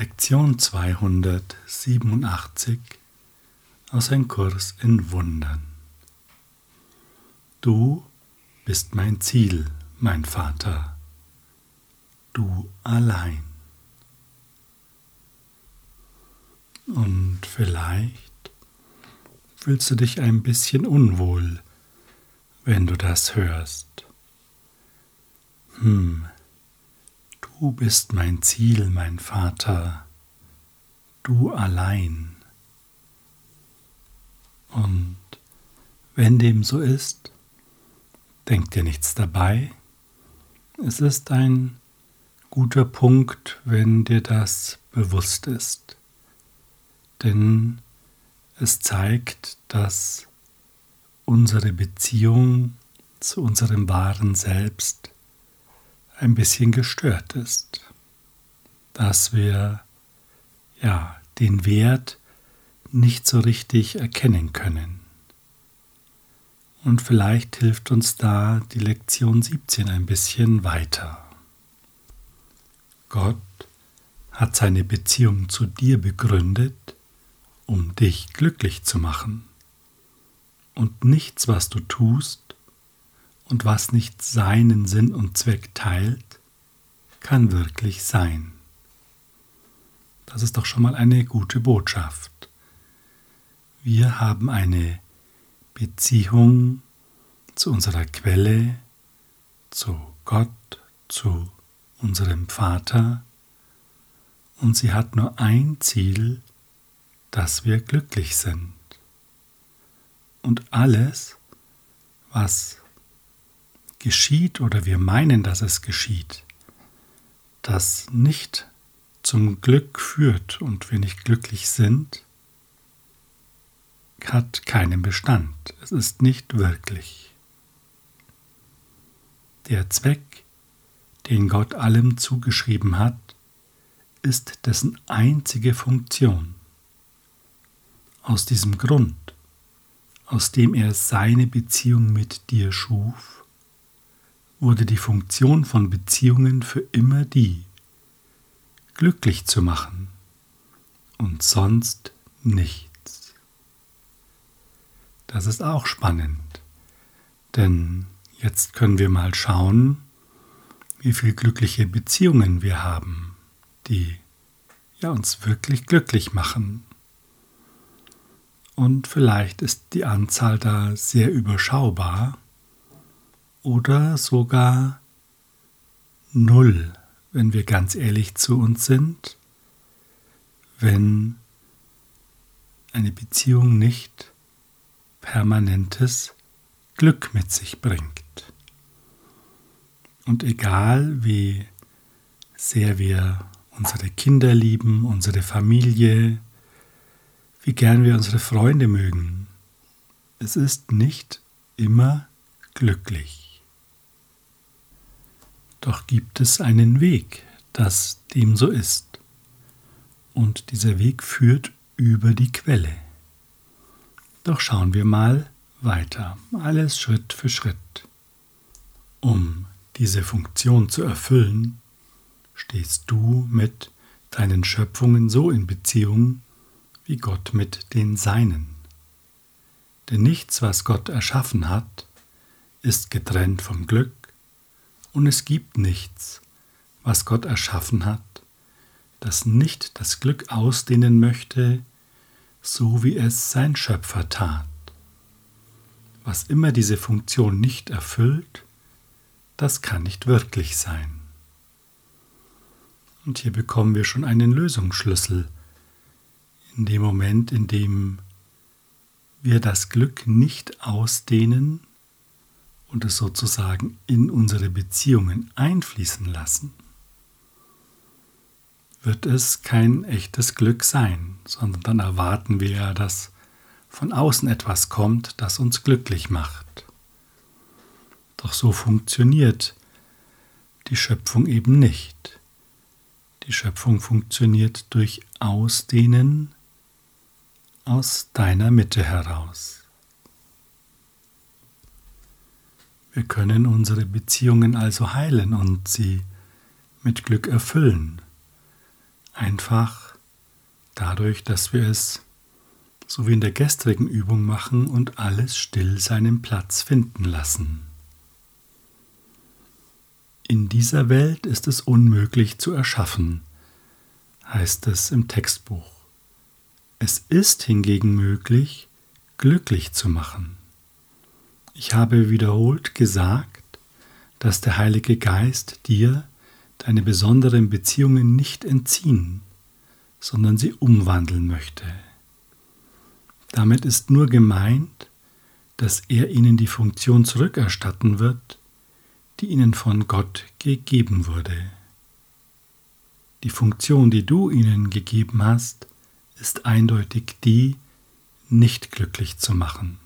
Lektion 287 aus Ein Kurs in Wundern. Du bist mein Ziel, mein Vater, du allein. Und vielleicht fühlst du dich ein bisschen unwohl, wenn du das hörst. Hm, Du bist mein Ziel, mein Vater, du allein. Und wenn dem so ist, denk dir nichts dabei. Es ist ein guter Punkt, wenn dir das bewusst ist. Denn es zeigt, dass unsere Beziehung zu unserem wahren Selbst ein bisschen gestört ist, dass wir ja den Wert nicht so richtig erkennen können. Und vielleicht hilft uns da die Lektion 17 ein bisschen weiter. Gott hat seine Beziehung zu dir begründet, um dich glücklich zu machen. Und nichts, was du tust, und was nicht seinen Sinn und Zweck teilt, kann wirklich sein. Das ist doch schon mal eine gute Botschaft. Wir haben eine Beziehung zu unserer Quelle, zu Gott, zu unserem Vater, und sie hat nur ein Ziel, dass wir glücklich sind. Und alles, was geschieht oder wir meinen, dass es geschieht, das nicht zum Glück führt und wir nicht glücklich sind, hat keinen Bestand. Es ist nicht wirklich. Der Zweck, den Gott allem zugeschrieben hat, ist dessen einzige Funktion. Aus diesem Grund, aus dem er seine Beziehung mit dir schuf, wurde die Funktion von Beziehungen für immer die, glücklich zu machen und sonst nichts. Das ist auch spannend, denn jetzt können wir mal schauen, wie viele glückliche Beziehungen wir haben, die ja uns wirklich glücklich machen. Und vielleicht ist die Anzahl da sehr überschaubar oder sogar null, wenn wir ganz ehrlich zu uns sind, wenn eine Beziehung nicht permanentes Glück mit sich bringt. Und egal wie sehr wir unsere Kinder lieben, unsere Familie, wie gern wir unsere Freunde mögen, es ist nicht immer glücklich. Doch gibt es einen Weg, dass dem so ist. Und dieser Weg führt über die Quelle. Doch schauen wir mal weiter, alles Schritt für Schritt. Um diese Funktion zu erfüllen, stehst du mit deinen Schöpfungen so in Beziehung wie Gott mit den Seinen. Denn nichts, was Gott erschaffen hat, ist getrennt vom Glück und es gibt nichts, was Gott erschaffen hat, das nicht das Glück ausdehnen möchte, so wie es sein Schöpfer tat. Was immer diese Funktion nicht erfüllt, das kann nicht wirklich sein. Und hier bekommen wir schon einen Lösungsschlüssel. In dem Moment, in dem wir das Glück nicht ausdehnen, und es sozusagen in unsere Beziehungen einfließen lassen, wird es kein echtes Glück sein, sondern dann erwarten wir ja, dass von außen etwas kommt, das uns glücklich macht. Doch so funktioniert die Schöpfung eben nicht. Die Schöpfung funktioniert durch Ausdehnen aus deiner Mitte heraus. Wir können unsere Beziehungen also heilen und sie mit Glück erfüllen. einfach dadurch, dass wir es so wie in der gestrigen Übung machen und alles still seinen Platz finden lassen. In dieser Welt ist es unmöglich zu erschaffen, heißt es im Textbuch. Es ist hingegen möglich, glücklich zu machen. Ich habe wiederholt gesagt, dass der Heilige Geist dir deine besonderen Beziehungen nicht entziehen, sondern sie umwandeln möchte. Damit ist nur gemeint, dass er ihnen die Funktion zurückerstatten wird, die ihnen von Gott gegeben wurde. Die Funktion, die du ihnen gegeben hast, ist eindeutig die, nicht glücklich zu machen.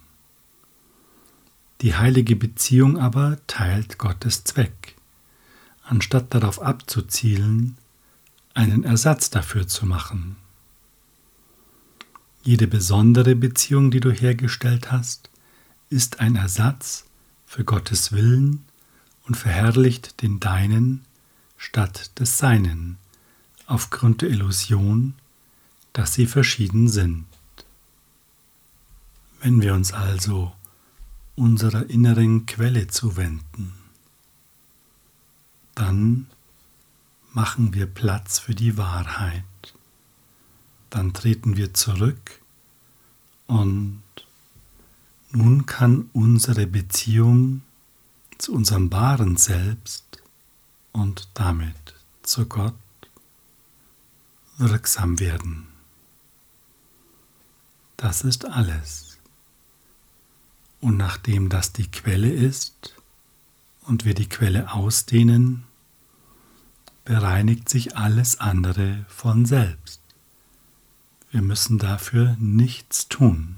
Die heilige Beziehung aber teilt Gottes Zweck, anstatt darauf abzuzielen, einen Ersatz dafür zu machen. Jede besondere Beziehung, die du hergestellt hast, ist ein Ersatz für Gottes Willen und verherrlicht den deinen statt des seinen, aufgrund der Illusion, dass sie verschieden sind. Wenn wir uns also unserer inneren Quelle zuwenden, dann machen wir Platz für die Wahrheit dann treten wir zurück und nun kann unsere Beziehung zu unserem wahren Selbst und damit zu Gott wirksam werden. Das ist alles. Und nachdem das die Quelle ist und wir die Quelle ausdehnen, bereinigt sich alles andere von selbst. Wir müssen dafür nichts tun.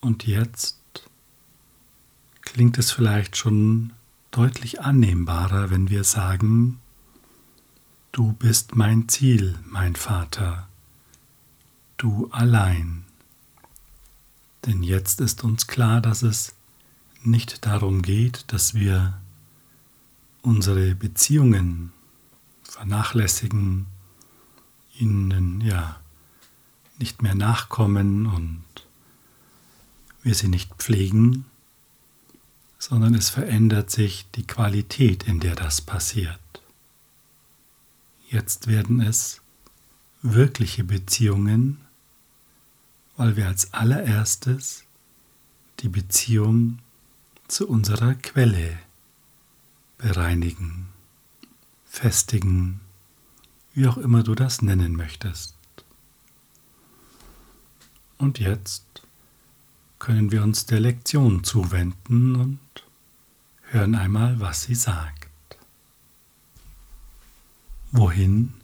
Und jetzt klingt es vielleicht schon deutlich annehmbarer, wenn wir sagen, Du bist mein Ziel, mein Vater, du allein. Denn jetzt ist uns klar, dass es nicht darum geht, dass wir unsere Beziehungen vernachlässigen ihnen ja nicht mehr nachkommen und wir sie nicht pflegen, sondern es verändert sich die Qualität, in der das passiert. Jetzt werden es wirkliche Beziehungen, weil wir als allererstes die Beziehung zu unserer Quelle bereinigen, festigen, wie auch immer du das nennen möchtest. Und jetzt können wir uns der Lektion zuwenden und hören einmal, was sie sagt. Wohin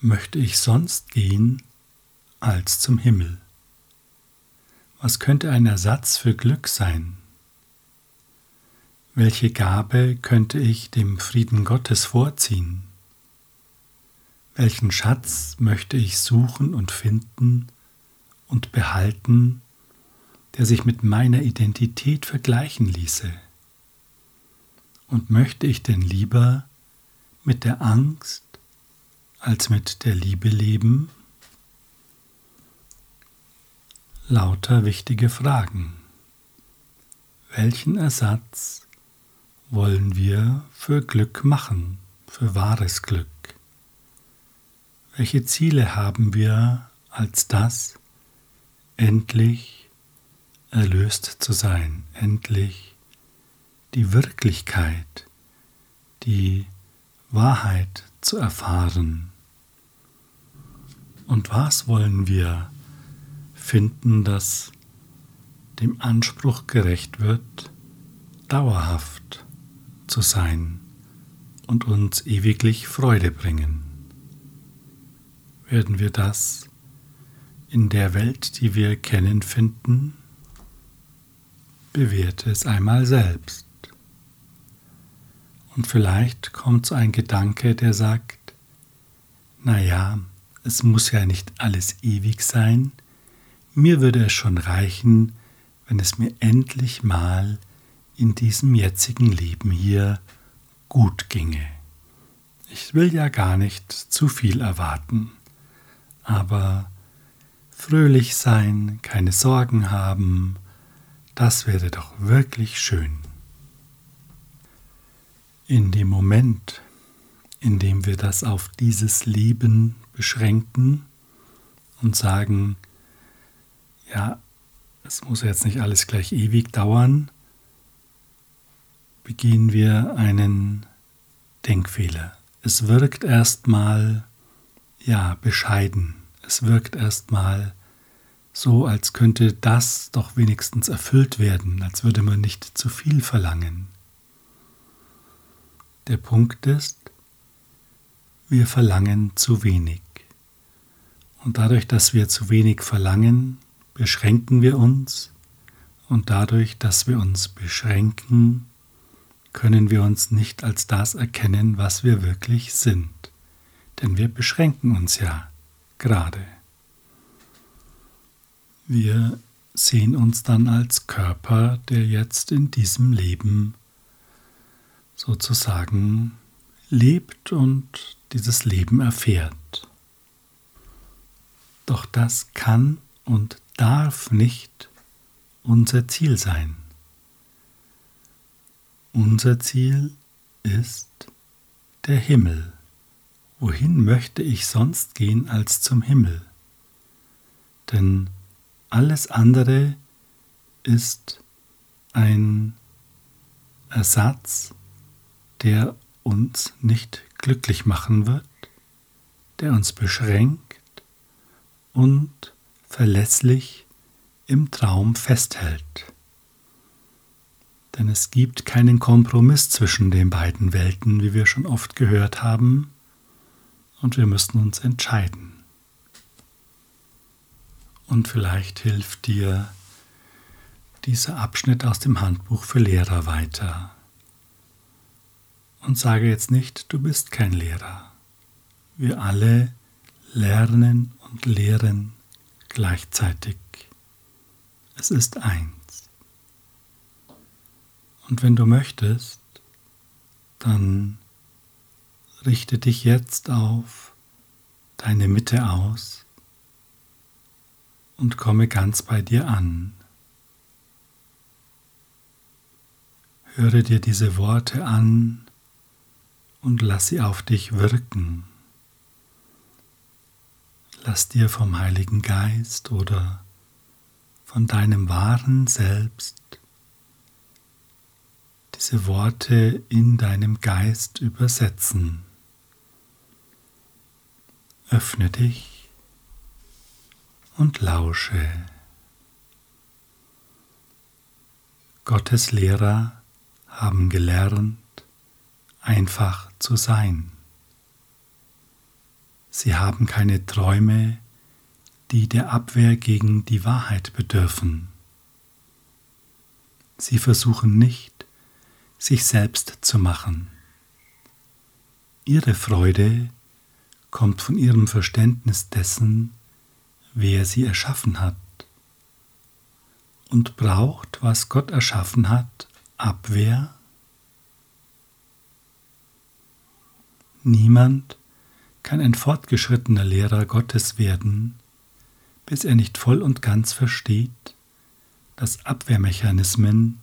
möchte ich sonst gehen als zum Himmel? Was könnte ein Ersatz für Glück sein? Welche Gabe könnte ich dem Frieden Gottes vorziehen? Welchen Schatz möchte ich suchen und finden und behalten, der sich mit meiner Identität vergleichen ließe? Und möchte ich denn lieber mit der Angst als mit der Liebe leben? Lauter wichtige Fragen. Welchen Ersatz wollen wir für Glück machen, für wahres Glück? Welche Ziele haben wir als das, endlich erlöst zu sein, endlich die Wirklichkeit, die Wahrheit zu erfahren? Und was wollen wir finden, das dem Anspruch gerecht wird, dauerhaft zu sein und uns ewiglich Freude bringen? werden wir das in der Welt, die wir kennen, finden? Bewerte es einmal selbst. Und vielleicht kommt so ein Gedanke, der sagt, naja, es muss ja nicht alles ewig sein, mir würde es schon reichen, wenn es mir endlich mal in diesem jetzigen Leben hier gut ginge. Ich will ja gar nicht zu viel erwarten, aber fröhlich sein, keine Sorgen haben, das wäre doch wirklich schön. In dem Moment, in dem wir das auf dieses Leben beschränken und sagen, ja, es muss jetzt nicht alles gleich ewig dauern, begehen wir einen Denkfehler. Es wirkt erstmal ja bescheiden. Es wirkt erstmal so, als könnte das doch wenigstens erfüllt werden, als würde man nicht zu viel verlangen. Der Punkt ist, wir verlangen zu wenig. Und dadurch, dass wir zu wenig verlangen, beschränken wir uns. Und dadurch, dass wir uns beschränken, können wir uns nicht als das erkennen, was wir wirklich sind. Denn wir beschränken uns ja gerade. Wir sehen uns dann als Körper, der jetzt in diesem Leben sozusagen lebt und dieses Leben erfährt. Doch das kann und darf nicht unser Ziel sein. Unser Ziel ist der Himmel. Wohin möchte ich sonst gehen als zum Himmel? Denn alles andere ist ein Ersatz, der uns nicht glücklich machen wird, der uns beschränkt und verlässlich im Traum festhält. Denn es gibt keinen Kompromiss zwischen den beiden Welten, wie wir schon oft gehört haben, und wir müssen uns entscheiden. Und vielleicht hilft dir dieser Abschnitt aus dem Handbuch für Lehrer weiter. Und sage jetzt nicht, du bist kein Lehrer. Wir alle lernen und lehren gleichzeitig. Es ist eins. Und wenn du möchtest, dann richte dich jetzt auf deine Mitte aus und komme ganz bei dir an. Höre dir diese Worte an und lass sie auf dich wirken. Lass dir vom Heiligen Geist oder von deinem wahren Selbst diese Worte in deinem Geist übersetzen. Öffne dich und lausche. Gottes Lehrer haben gelernt, einfach zu sein. Sie haben keine Träume, die der Abwehr gegen die Wahrheit bedürfen. Sie versuchen nicht, sich selbst zu machen. Ihre Freude kommt von ihrem Verständnis dessen, wer sie erschaffen hat und braucht, was Gott erschaffen hat, Abwehr? Niemand kann ein fortgeschrittener Lehrer Gottes werden, bis er nicht voll und ganz versteht, dass Abwehrmechanismen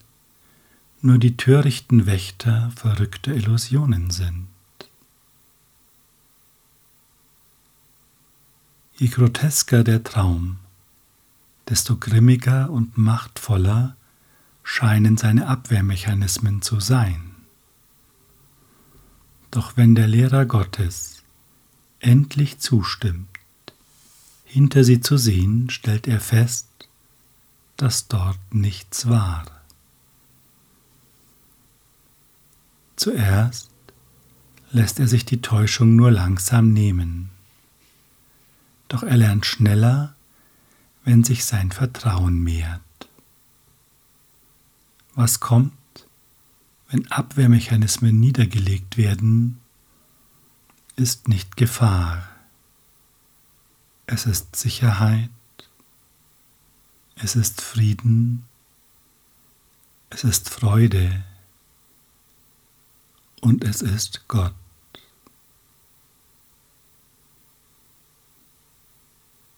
nur die törichten Wächter verrückter Illusionen sind. Je grotesker der Traum, desto grimmiger und machtvoller scheinen seine Abwehrmechanismen zu sein. Doch wenn der Lehrer Gottes endlich zustimmt, hinter sie zu sehen, stellt er fest, dass dort nichts war. Zuerst lässt er sich die Täuschung nur langsam nehmen doch er lernt schneller, wenn sich sein Vertrauen mehrt. Was kommt, wenn Abwehrmechanismen niedergelegt werden, ist nicht Gefahr, es ist Sicherheit, es ist Frieden, es ist Freude und es ist Gott.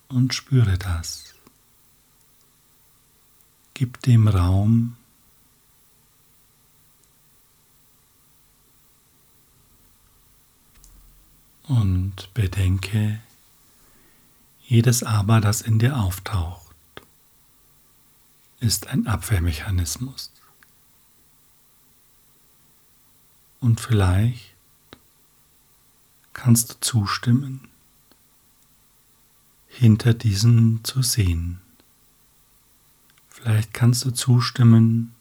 Und spüre das. Gib dem Raum, Und bedenke, jedes Aber, das in dir auftaucht, ist ein Abwehrmechanismus. Und vielleicht kannst du zustimmen, hinter diesen zu sehen. Vielleicht kannst du zustimmen,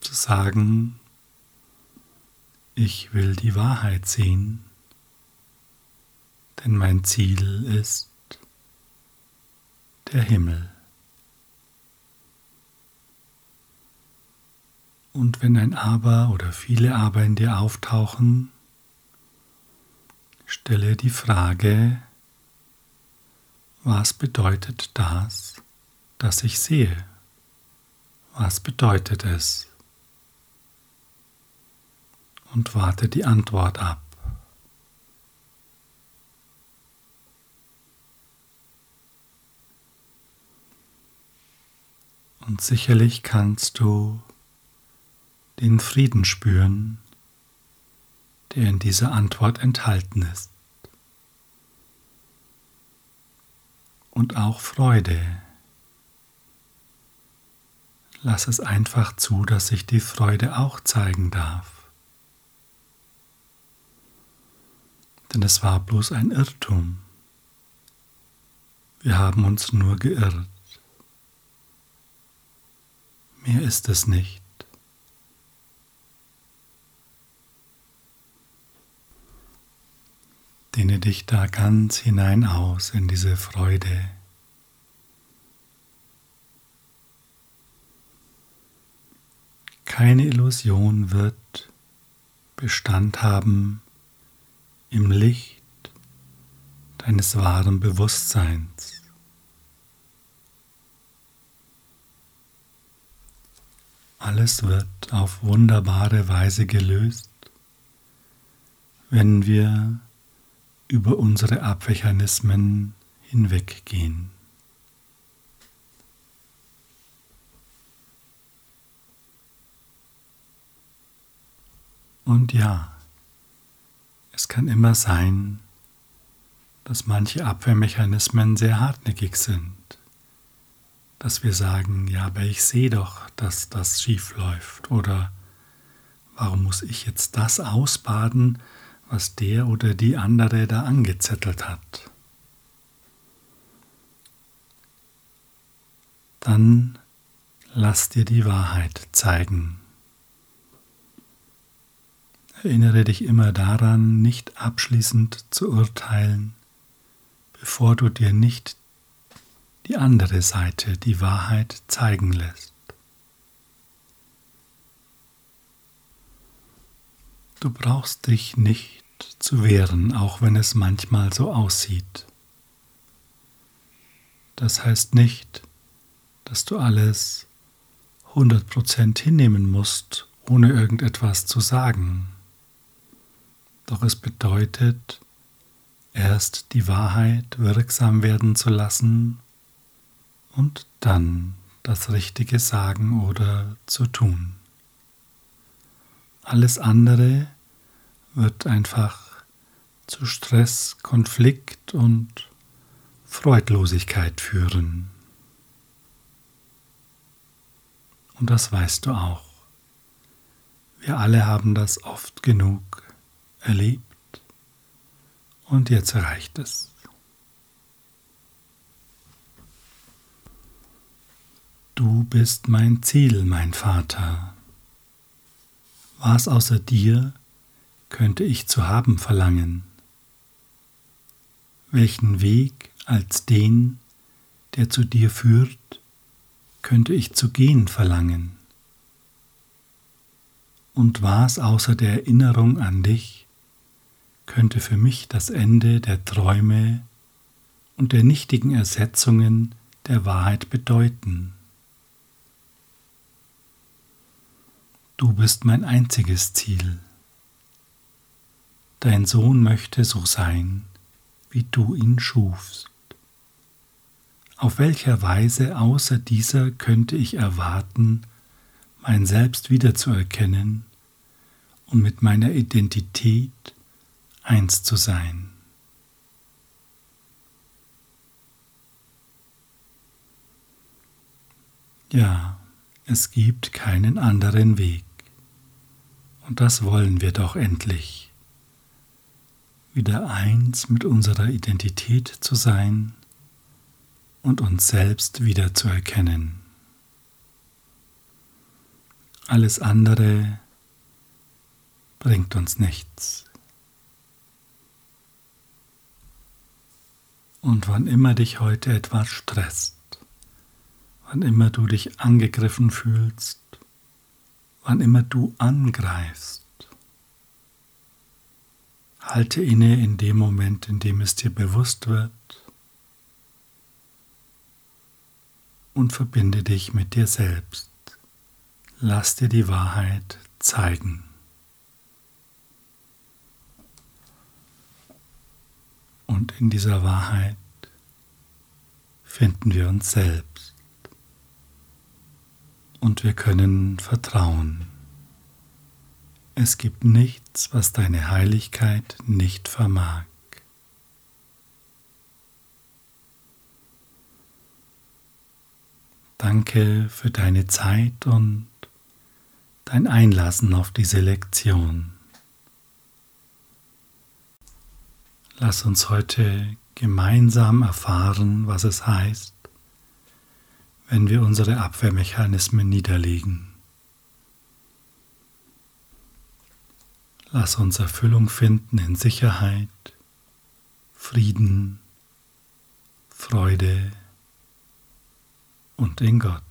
zu sagen, ich will die Wahrheit sehen, denn mein Ziel ist der Himmel. Und wenn ein Aber oder viele Aber in dir auftauchen, stelle die Frage, was bedeutet das, das ich sehe? Was bedeutet es? Und warte die Antwort ab. Und sicherlich kannst du den Frieden spüren, der in dieser Antwort enthalten ist. Und auch Freude. Lass es einfach zu, dass sich die Freude auch zeigen darf. Denn es war bloß ein Irrtum. Wir haben uns nur geirrt. Mehr ist es nicht. Dehne dich da ganz hinein aus in diese Freude. Keine Illusion wird Bestand haben im Licht deines wahren Bewusstseins. Alles wird auf wunderbare Weise gelöst, wenn wir über unsere Abwehrmechanismen hinweggehen. Und ja, es kann immer sein, dass manche Abwehrmechanismen sehr hartnäckig sind, dass wir sagen, ja, aber ich sehe doch, dass das schief läuft oder warum muss ich jetzt das ausbaden, was der oder die andere da angezettelt hat. Dann lass dir die Wahrheit zeigen. Erinnere dich immer daran, nicht abschließend zu urteilen, bevor du dir nicht die andere Seite, die Wahrheit zeigen lässt. Du brauchst dich nicht zu wehren, auch wenn es manchmal so aussieht. Das heißt nicht, dass du alles 100% hinnehmen musst, ohne irgendetwas zu sagen. Doch es bedeutet, erst die Wahrheit wirksam werden zu lassen und dann das Richtige sagen oder zu tun. Alles andere wird einfach zu Stress, Konflikt und Freudlosigkeit führen. Und das weißt du auch. Wir alle haben das oft genug erlebt und jetzt reicht es. Du bist mein Ziel, mein Vater. Was außer dir könnte ich zu haben verlangen? Welchen Weg als den, der zu dir führt, könnte ich zu gehen verlangen? Und was außer der Erinnerung an dich könnte für mich das Ende der Träume und der nichtigen Ersetzungen der Wahrheit bedeuten? Du bist mein einziges Ziel. Dein Sohn möchte so sein, wie du ihn schufst. Auf welcher Weise außer dieser könnte ich erwarten, mein Selbst wiederzuerkennen und mit meiner Identität eins zu sein? Ja, es gibt keinen anderen Weg. Und das wollen wir doch endlich. Wieder eins mit unserer Identität zu sein und uns selbst wiederzuerkennen. Alles andere bringt uns nichts. Und wann immer dich heute etwas stresst, wann immer du dich angegriffen fühlst, wann immer du angreifst. Halte inne in dem Moment, in dem es dir bewusst wird und verbinde dich mit dir selbst. Lass dir die Wahrheit zeigen. Und in dieser Wahrheit finden wir uns selbst und wir können vertrauen. Es gibt nichts, was deine Heiligkeit nicht vermag. Danke für deine Zeit und dein Einlassen auf diese Lektion. Lass uns heute gemeinsam erfahren, was es heißt, wenn wir unsere Abwehrmechanismen niederlegen. Lass uns Erfüllung finden in Sicherheit, Frieden, Freude und in Gott.